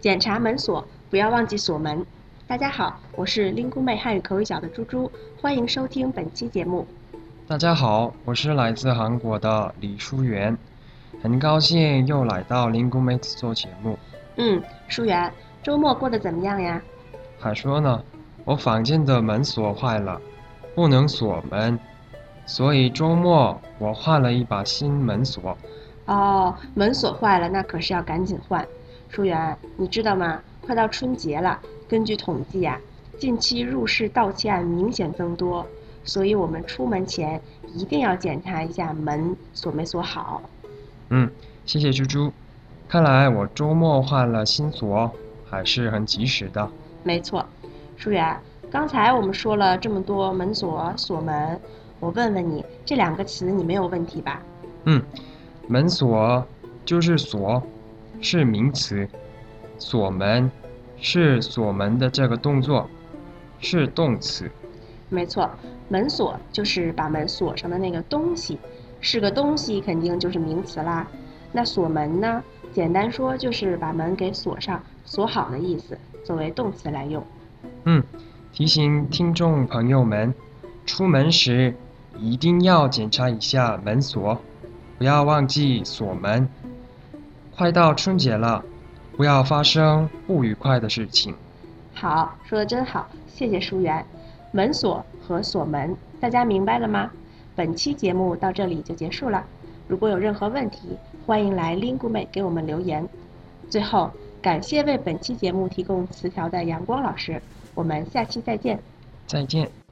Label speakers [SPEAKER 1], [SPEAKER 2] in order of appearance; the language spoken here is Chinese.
[SPEAKER 1] 检查门锁，不要忘记锁门。大家好，我是林姑妹汉语口语角的猪猪，欢迎收听本期节目。
[SPEAKER 2] 大家好，我是来自韩国的李淑媛，很高兴又来到林姑妹做节目。
[SPEAKER 1] 嗯，淑媛，周末过得怎么样呀？
[SPEAKER 2] 还说呢，我房间的门锁坏了，不能锁门，所以周末我换了一把新门锁。
[SPEAKER 1] 哦，门锁坏了，那可是要赶紧换。淑媛，你知道吗？快到春节了，根据统计呀，近期入室盗窃案明显增多，所以我们出门前一定要检查一下门锁没锁好。
[SPEAKER 2] 嗯，谢谢猪猪。看来我周末换了新锁，还是很及时的。
[SPEAKER 1] 没错，淑媛，刚才我们说了这么多门锁、锁门，我问问你，这两个词你没有问题吧？
[SPEAKER 2] 嗯。门锁就是锁，是名词；锁门是锁门的这个动作，是动词。
[SPEAKER 1] 没错，门锁就是把门锁上的那个东西，是个东西肯定就是名词啦。那锁门呢？简单说就是把门给锁上、锁好的意思，作为动词来用。
[SPEAKER 2] 嗯，提醒听众朋友们，出门时一定要检查一下门锁。不要忘记锁门。快到春节了，不要发生不愉快的事情。
[SPEAKER 1] 好，说的真好，谢谢书媛。门锁和锁门，大家明白了吗？本期节目到这里就结束了。如果有任何问题，欢迎来 lingu 妹给我们留言。最后，感谢为本期节目提供词条的阳光老师。我们下期再见。
[SPEAKER 2] 再见。